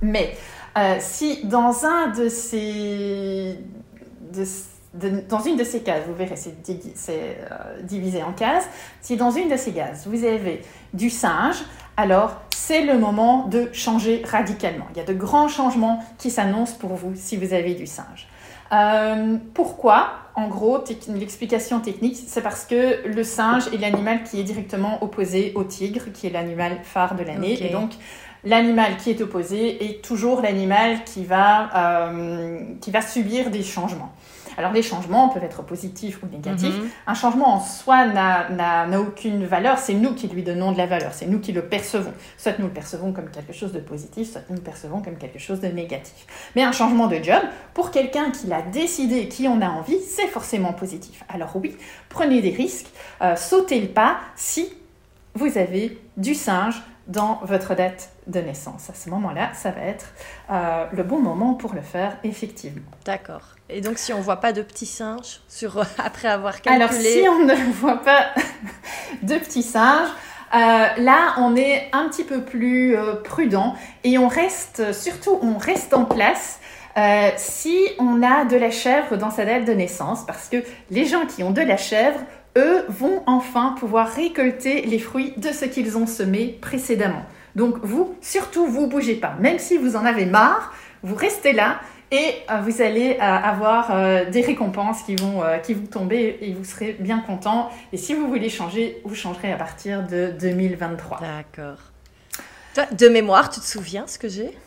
Mais euh, si dans un de ces, dans une de ces cases, vous verrez, c'est euh, divisé en cases. Si dans une de ces cases, vous avez du singe, alors c'est le moment de changer radicalement. Il y a de grands changements qui s'annoncent pour vous si vous avez du singe. Euh, pourquoi En gros, l'explication technique, c'est parce que le singe est l'animal qui est directement opposé au tigre, qui est l'animal phare de l'année. Et donc, l'animal qui est opposé est toujours l'animal qui, va, euh, qui va subir des changements. Alors les changements peuvent être positifs ou négatifs. Mhm. Un changement en soi n'a aucune valeur, c'est nous qui lui donnons de la valeur, c'est nous qui le percevons. Soit nous le percevons comme quelque chose de positif, soit nous le percevons comme quelque chose de négatif. Mais un changement de job, pour quelqu'un qui l'a décidé, qui en a envie, c'est forcément positif. Alors oui, prenez des risques, euh, sautez le pas si vous avez du singe dans votre date de naissance. À ce moment-là, ça va être euh, le bon moment pour le faire, effectivement. D'accord. Et donc, si on ne voit pas de petits singes sur, [LAUGHS] après avoir calculé... Alors, si on ne [LAUGHS] voit pas [LAUGHS] de petits singes, euh, là, on est un petit peu plus euh, prudent et on reste, surtout, on reste en place si on a de la chèvre dans sa date de naissance, parce que les gens qui ont de la chèvre, eux, vont enfin pouvoir récolter les fruits de ce qu'ils ont semé précédemment. Donc vous, surtout, vous bougez pas. Même si vous en avez marre, vous restez là et vous allez avoir des récompenses qui vont, qui vont tomber et vous serez bien content. Et si vous voulez changer, vous changerez à partir de 2023. D'accord. De mémoire, tu te souviens ce que j'ai?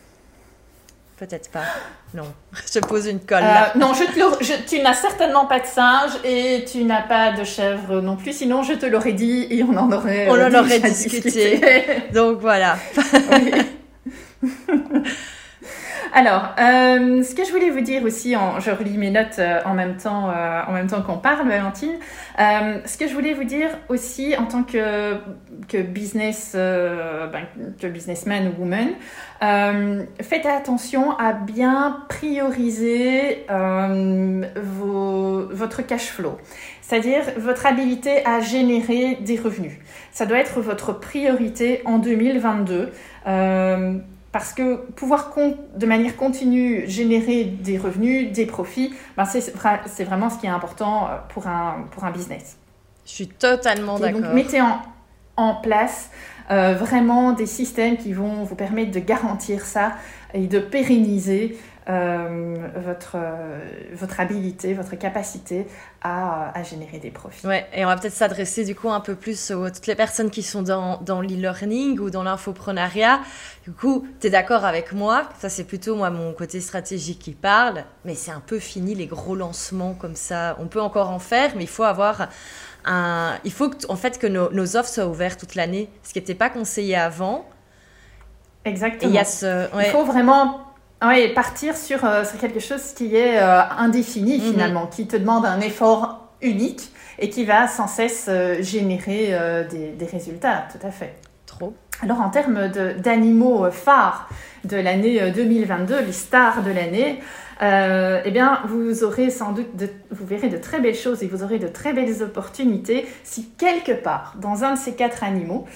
Peut-être pas. Non, [LAUGHS] je pose une colle. Là. Euh, non, je tu n'as certainement pas de singe et tu n'as pas de chèvre non plus. Sinon, je te l'aurais dit et on en aurait. On en aurait discuté. [LAUGHS] Donc voilà. [LAUGHS] Alors, euh, ce que je voulais vous dire aussi, je relis mes notes euh, en même temps, euh, en même temps qu'on parle, Valentine. ce que je voulais vous dire aussi en tant que, business, ben, que businessman ou woman, faites attention à bien prioriser votre cash flow, c'est-à-dire votre habilité à générer des revenus. Ça doit être votre priorité en 2022. Parce que pouvoir de manière continue générer des revenus, des profits, ben c'est vraiment ce qui est important euh, pour un, pour un business. Je suis totalement d'accord. Donc mettez en, en place euh, vraiment des systèmes qui vont vous permettre de garantir ça et de pérenniser votre, euh, votre habilité, votre capacité à, à, générer des profits. Ouais, et on va peut-être s'adresser du coup un peu plus aux toutes les personnes qui sont dans, dans l'e-learning ou dans l'infoprenariat. Du coup, tu es d'accord avec moi? Ça, c'est plutôt moi mon côté stratégique qui parle, mais c'est un peu fini les gros lancements comme ça. On peut encore en faire, mais il faut avoir un. Il faut que, en fait que nos, nos offres soient ouvertes toute l'année, ce qui n'était pas conseillé avant. Exactement. il, y a ce... il faut vraiment oui, partir sur, euh, sur, quelque chose qui est euh, indéfini mhm. finalement, qui te demande un effort unique et qui va sans cesse euh, générer des, des, résultats, tout à fait. Trop. Alors en termes d'animaux phares de l'année 2022, les stars de l'année, eh bien, vous aurez sans doute, vous verrez de très belles choses et vous aurez de très belles opportunités si quelque part, dans un de ces quatre animaux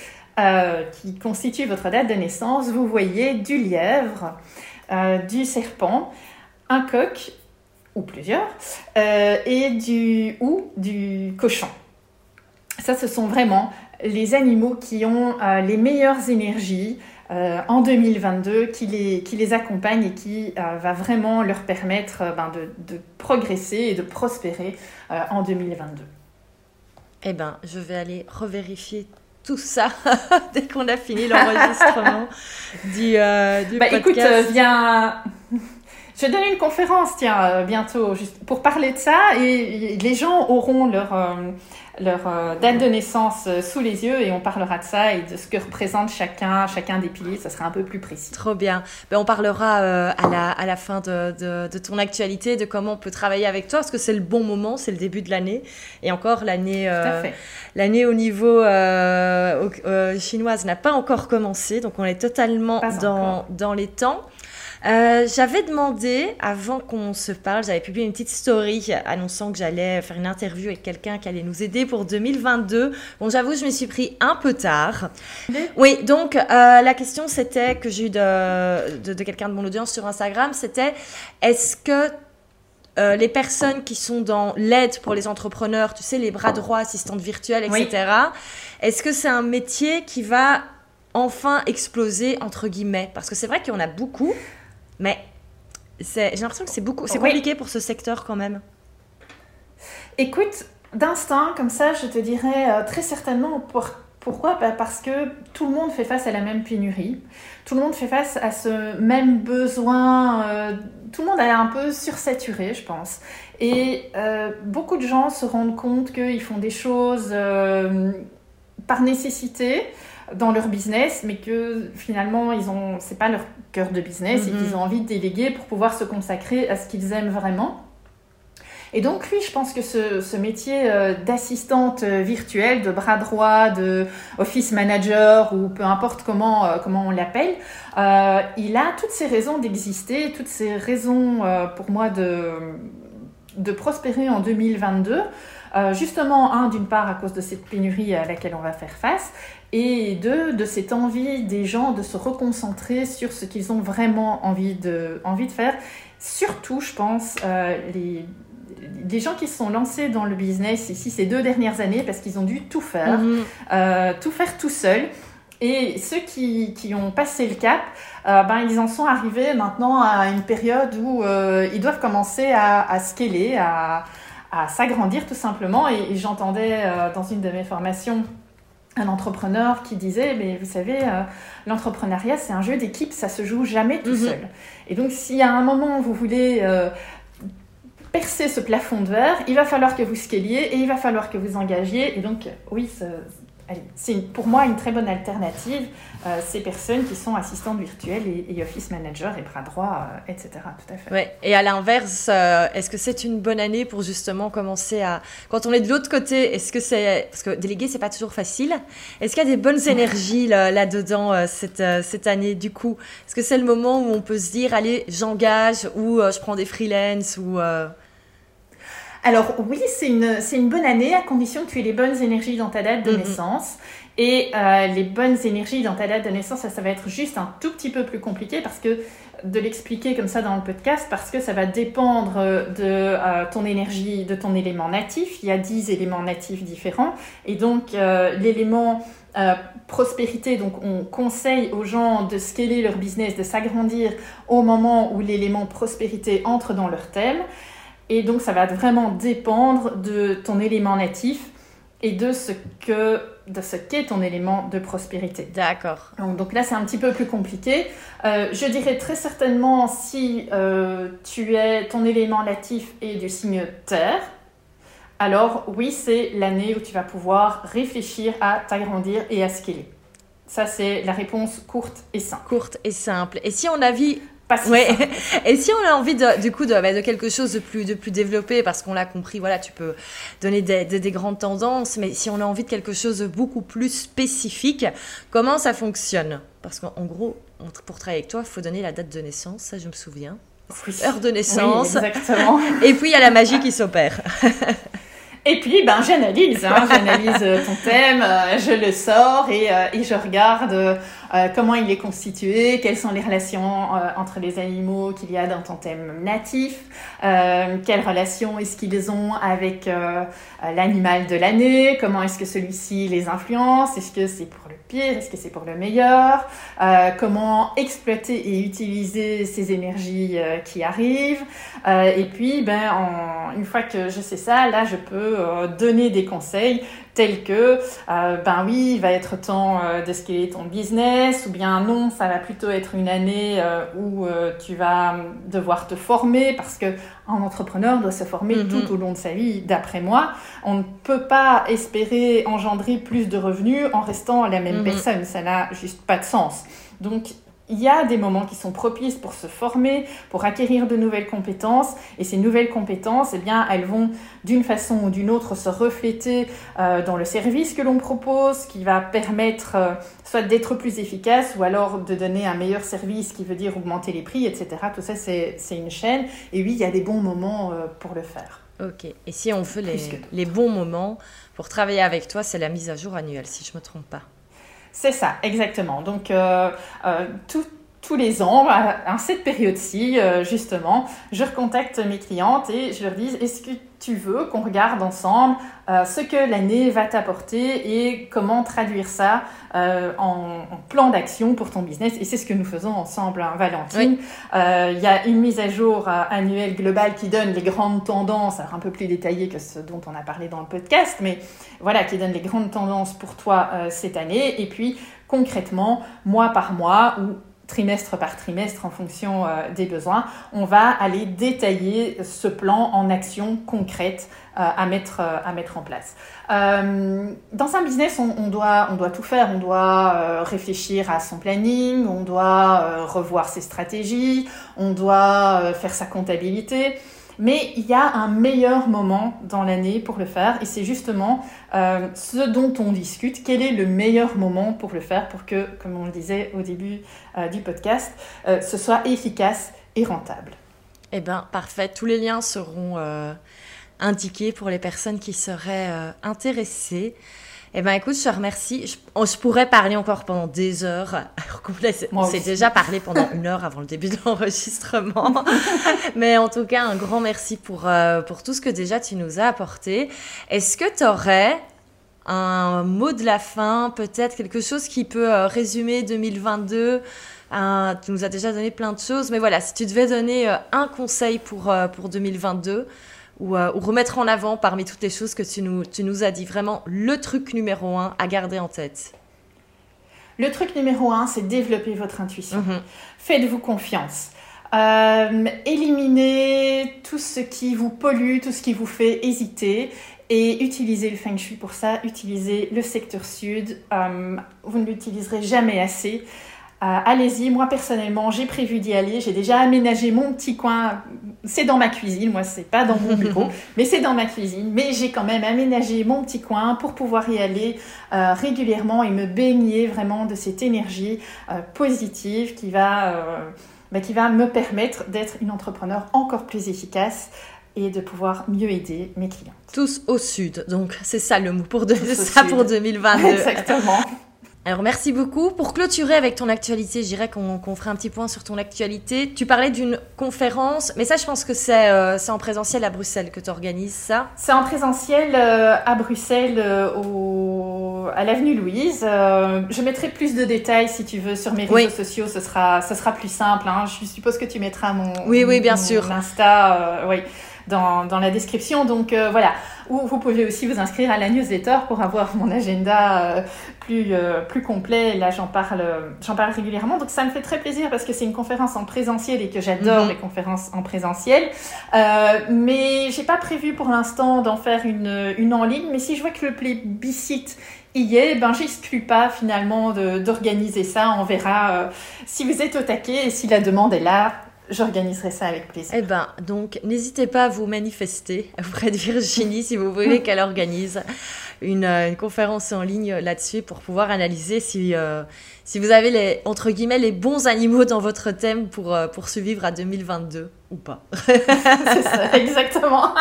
qui constituent votre date de naissance, vous voyez du lièvre, euh, du serpent, un coq ou plusieurs, euh, et du ou du cochon. Ça, ce sont vraiment les animaux qui ont euh, les meilleures énergies en 2022, qui les, qui les accompagnent et qui va vraiment leur permettre ben, de, de, progresser et de prospérer en 2022. Eh bien, je vais aller revérifier tout ça [LAUGHS] dès qu'on a fini l'enregistrement [LAUGHS] du, euh, du bah, podcast. Écoute, euh, viens. Je vais donner une conférence, tiens, euh, bientôt, juste pour parler de ça, et les gens auront leur, leur euh, date de naissance euh, sous les yeux et on parlera de ça et de ce que représente chacun, chacun des piliers. Ça sera un peu plus précis. Trop bien. Ben, on parlera euh, à, la, à la fin de, de, ton actualité, de comment on peut travailler avec toi, parce que c'est le bon moment, c'est le début de l'année. Et encore, l'année l'année au niveau chinoise n'a pas encore commencé, donc on est totalement dans, dans les temps. Euh, j'avais demandé, avant qu'on se parle, j'avais publié une petite story annonçant que j'allais faire une interview avec quelqu'un qui allait nous aider pour 2022. Bon, j'avoue, je me suis pris un peu tard. Oui, donc euh, la question c'était que j'ai eu de, de, quelqu'un de mon audience sur Instagram, c'était est-ce que euh, les personnes qui sont dans l'aide pour les entrepreneurs, tu sais, les bras droits, assistantes virtuelles, etc. Est-ce que c'est un métier qui va enfin exploser, entre guillemets? Parce que c'est vrai qu'il y en a beaucoup, mais j'ai l'impression que c'est beaucoup, c'est compliqué pour ce secteur quand même. Écoute, d'instinct, comme ça, je te dirais euh, très certainement pour, pourquoi? Bah, Parce que tout le monde fait face à la même pénurie, tout le monde fait face à ce même besoin, euh, tout le monde est un peu sursaturé, je pense. Et euh, beaucoup de gens se rendent compte qu'ils font des choses par nécessité, dans leur business, mais que finalement, ils ont, c'est pas leur cœur de business et qu'ils mhm. ont envie de déléguer pour pouvoir se consacrer à ce qu'ils aiment vraiment. Et donc, oui, je pense que ce, ce métier euh, d'assistante euh, virtuelle, de bras droit, de office manager ou peu importe comment, euh, comment on l'appelle, il a toutes ces raisons d'exister, toutes ces raisons pour moi de, de prospérer en 2022. justement, un, d'une part, à cause de cette pénurie à laquelle on va faire face, et deux, de cette envie des gens de se reconcentrer sur ce qu'ils ont vraiment envie de, envie de faire. Surtout, je pense, euh, les, les gens qui se sont lancés dans le business ici ces deux dernières années parce qu'ils ont dû tout faire, mhm. euh, tout faire tout seul. Et ceux qui, qui ont passé le cap, euh, ben, ils en sont arrivés maintenant à une période où euh, ils doivent commencer à, à scaler, à, à s'agrandir tout simplement. Et, j'entendais dans une de mes formations un entrepreneur qui disait, mais vous savez, l'entrepreneuriat, c'est un jeu d'équipe, ça se joue jamais tout mhm. seul. Et donc, si à un moment vous voulez percer ce plafond de verre, il va falloir que vous scaliez et il va falloir que vous engagiez. Et donc, oui, c'est pour moi une très bonne alternative, euh, ces personnes qui sont assistantes virtuelles et, office manager et bras droit, euh, etc. Tout à fait. Ouais. Et à l'inverse, euh, est-ce que c'est une bonne année pour justement commencer à... Quand on est de l'autre côté, est-ce que c'est... Parce que déléguer, c'est pas toujours facile. Est-ce qu'il y a des bonnes énergies là-dedans cette, cette année du coup? Est-ce que c'est le moment où on peut se dire, allez, j'engage ou je prends des freelances ou... Alors oui, c'est une, une bonne année à condition que tu aies les bonnes énergies dans ta date de mhm. naissance. Et euh, les bonnes énergies dans ta date de naissance, ça, va être juste un tout petit peu plus compliqué parce que de l'expliquer comme ça dans le podcast parce que ça va dépendre de euh, ton énergie, de ton élément natif. Il y a 10 éléments natifs différents. Et donc, euh, l'élément prospérité, donc on conseille aux gens de scaler leur business, de s'agrandir au moment où l'élément prospérité entre dans leur thème. Et donc, ça va vraiment dépendre de ton élément natif et de ce que de ce qu'est ton élément de prospérité. D'accord. Donc, là, c'est un petit peu plus compliqué. Euh, je dirais très certainement si euh, tu es ton élément natif est du signe Terre, alors oui, c'est l'année où tu vas pouvoir réfléchir à t'agrandir et à scaler. Ça, c'est la réponse courte et simple. Courte et simple. Et si on ouais. Et si on a envie de, du coup de, bah, de, quelque chose de plus, de plus développé, parce qu'on l'a compris, voilà, tu peux donner des, des, grandes tendances, mais si on a envie de quelque chose de beaucoup plus spécifique, comment ça fonctionne? Parce qu'en gros, pour travailler avec toi, il faut donner la date de naissance, ça je me souviens. Heure de naissance. exactement. Et puis il y a la magie qui s'opère. Et puis, ben, j'analyse, hein, j'analyse euh, ton thème, euh, je le sors et, euh, et je regarde comment il est constitué, quelles sont les relations entre les animaux qu'il y a dans ton thème natif, quelles relations est-ce qu'ils ont avec l'animal de l'année, comment est-ce que celui-ci les influence, est-ce que c'est pour le pire, est-ce que c'est pour le meilleur, comment exploiter et utiliser ces énergies qui arrivent. et puis, ben, en, une fois que je sais ça, là, je peux euh, donner des conseils tels que, euh, ben oui, il va être temps euh, de scaler ton business, ou bien non, ça va plutôt être une année où tu vas devoir te former, parce que un entrepreneur doit se former mhm. tout au long de sa vie, d'après moi. On ne peut pas espérer engendrer plus de revenus en restant la même mhm. personne, ça n'a juste pas de sens. Donc, il y a des moments qui sont propices pour se former, pour acquérir de nouvelles compétences. Et ces nouvelles compétences, eh bien, elles vont d'une façon ou d'une autre se refléter euh, dans le service que l'on propose, qui va permettre euh, soit d'être plus efficace ou alors de donner un meilleur service, qui veut dire augmenter les prix, etc. Tout ça, c'est une chaîne. Et oui, il y a des bons moments euh, pour le faire. Ok. Et si on veut les, les bons moments pour travailler avec toi, c'est la mise à jour annuelle, si je ne me trompe pas. C'est ça, exactement. Donc, euh, euh, tous les ans, à, cette période-ci, euh, justement, je recontacte mes clientes et je leur dis est-ce que tu veux qu'on regarde ensemble ce que l'année va t'apporter et comment traduire ça en, plan d'action pour ton business? Et c'est ce que nous faisons ensemble, hein, Valentine. Il y a une mise à jour annuelle globale qui donne les grandes tendances, alors un peu plus détaillées que ce dont on a parlé dans le podcast, mais voilà, qui donne les grandes tendances pour toi cette année. Et puis, concrètement, mois par mois ou trimestre par trimestre en fonction euh, des besoins, on va aller détailler ce plan en actions concrètes euh, à, mettre, euh, à mettre en place. dans un business, on, doit, on doit tout faire. On doit réfléchir à son planning, on doit revoir ses stratégies, on doit faire sa comptabilité. Mais il y a un meilleur moment dans l'année pour le faire et c'est justement euh, ce dont on discute. Quel est le meilleur moment pour le faire pour que, comme on le disait au début euh, du podcast, euh, ce soit efficace et rentable? Eh bien, parfait. Tous les liens seront indiqués pour les personnes qui seraient intéressées. Eh bien, écoute, je te remercie. Je, on, se pourrait parler encore pendant des heures. [LAUGHS] On s'est déjà parlé pendant une heure avant le début de l'enregistrement. [LAUGHS] Mais en tout cas, un grand merci pour, euh, pour tout ce que déjà tu nous as apporté. Est-ce que tu aurais un mot de la fin, peut-être quelque chose qui peut euh, résumer 2022. tu nous as déjà donné plein de choses, mais voilà, si tu devais donner un conseil pour, pour 2022, ou, ou, remettre en avant parmi toutes les choses que tu nous, tu nous as dit, vraiment le truc numéro un à garder en tête. Le truc numéro un, c'est développer votre intuition. Mhm. Faites-vous confiance. Euh, éliminez tout ce qui vous pollue, tout ce qui vous fait hésiter et utilisez le feng shui pour ça. Utilisez le secteur sud. Euh, vous ne l'utiliserez jamais assez. Euh, allez-y, moi personnellement, j'ai prévu d'y aller. J'ai déjà aménagé mon petit coin. C'est dans ma cuisine, moi, c'est pas dans mon [LAUGHS] bureau, mais c'est dans ma cuisine. Mais j'ai quand même aménagé mon petit coin pour pouvoir y aller euh, régulièrement et me baigner vraiment de cette énergie euh, positive qui va, bah, qui va me permettre d'être une entrepreneur encore plus efficace et de pouvoir mieux aider mes clients. Tous au sud, donc c'est ça le mot pour, de, ça pour 2022. [LAUGHS] Exactement. Alors merci beaucoup. Pour clôturer avec ton actualité, je dirais qu'on ferait un petit point sur ton actualité. Tu parlais d'une conférence, mais ça je pense que c'est euh, en présentiel à Bruxelles que tu organises ça C'est en présentiel euh, à Bruxelles euh, au, à l'avenue Louise. je mettrai plus de détails si tu veux sur mes réseaux sociaux, ce sera, ce sera plus simple. Hein. Je suppose que tu mettras mon, oui, oui, bien sûr. Insta. oui dans, dans la description. Donc euh, voilà, ou vous pouvez aussi vous inscrire à la newsletter pour avoir mon agenda euh, plus, euh, plus complet. Là, j'en parle, j'en parle régulièrement. Donc ça me fait très plaisir parce que c'est une conférence en présentiel et que j'adore mhm. les conférences en présentiel. mais j'ai pas prévu pour l'instant d'en faire une, une en ligne. Mais si je vois que le plébiscite y est, ben j'exclus pas finalement d'organiser ça. On verra si vous êtes au taquet et si la demande est là. J'organiserai ça avec plaisir. Eh ben, donc, n'hésitez pas à vous manifester auprès de Virginie si vous voulez [LAUGHS] qu'elle organise une, euh, une, conférence en ligne là-dessus pour pouvoir analyser si, euh, si vous avez les, entre guillemets, les bons animaux dans votre thème pour, euh, pour survivre à 2022 ou pas. [LAUGHS] C'est ça, exactement.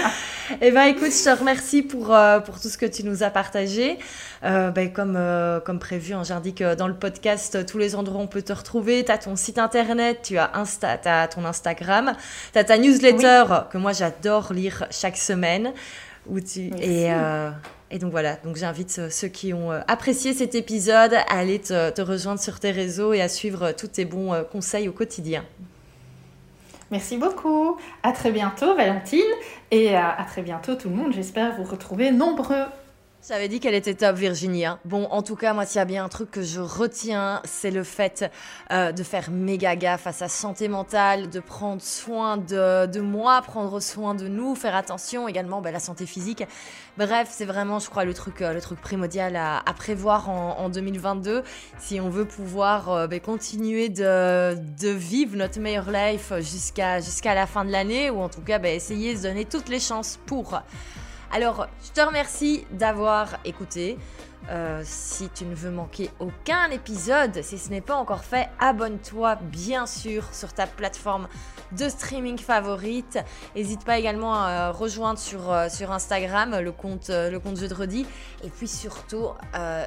[LAUGHS] eh ben, écoute, je te remercie pour, euh, pour tout ce que tu nous as partagé. Euh, ben, comme, euh, comme prévu, hein, j'indique dans le podcast tous les endroits où on peut te retrouver. Tu as ton site internet, tu as, Insta, as ton Instagram, tu as ta newsletter que moi j'adore lire chaque semaine. Où tu, et, et donc voilà, donc j'invite ceux qui ont euh, apprécié cet épisode à aller te, rejoindre sur tes réseaux et à suivre euh, tous tes bons euh, conseils au quotidien. Merci beaucoup. À très bientôt, Valentine. Et à très bientôt, tout le monde. J'espère vous retrouver nombreux. J'avais dit qu'elle était top, Virginie. Bon, en tout cas, moi, s'il y a bien un truc que je retiens, c'est le fait euh, de faire méga gaffe à sa santé mentale, de prendre soin de, de moi, prendre soin de nous, faire attention également à bah, la santé physique. Bref, c'est vraiment, je crois, le truc, euh, le truc primordial à, prévoir en, en, 2022 si on veut pouvoir euh, bah, continuer de, de, vivre notre meilleure life jusqu'à jusqu'à la fin de l'année ou en tout cas bah, essayer de se donner toutes les chances pour. Alors, je te remercie d'avoir écouté. Euh, si tu ne veux manquer aucun épisode, si ce n'est pas encore fait, abonne-toi bien sûr sur ta plateforme de streaming favorite. N'hésite pas également à rejoindre sur, euh, sur Instagram le compte, euh, le compte Jeudi. Et puis surtout,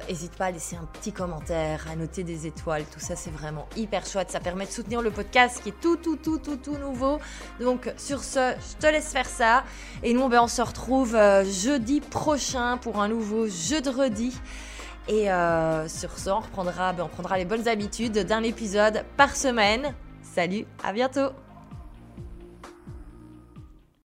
n'hésite pas à laisser un petit commentaire, à noter des étoiles. Tout ça, c'est vraiment hyper chouette. Ça permet de soutenir le podcast qui est tout, tout, tout, tout, tout nouveau. Donc sur ce, je te laisse faire ça. Et nous, ben, on se retrouve jeudi prochain pour un nouveau jeu de redis. Et euh, sur ce, on reprendra, ben, on prendra les bonnes habitudes d'un épisode par semaine. Salut, à bientôt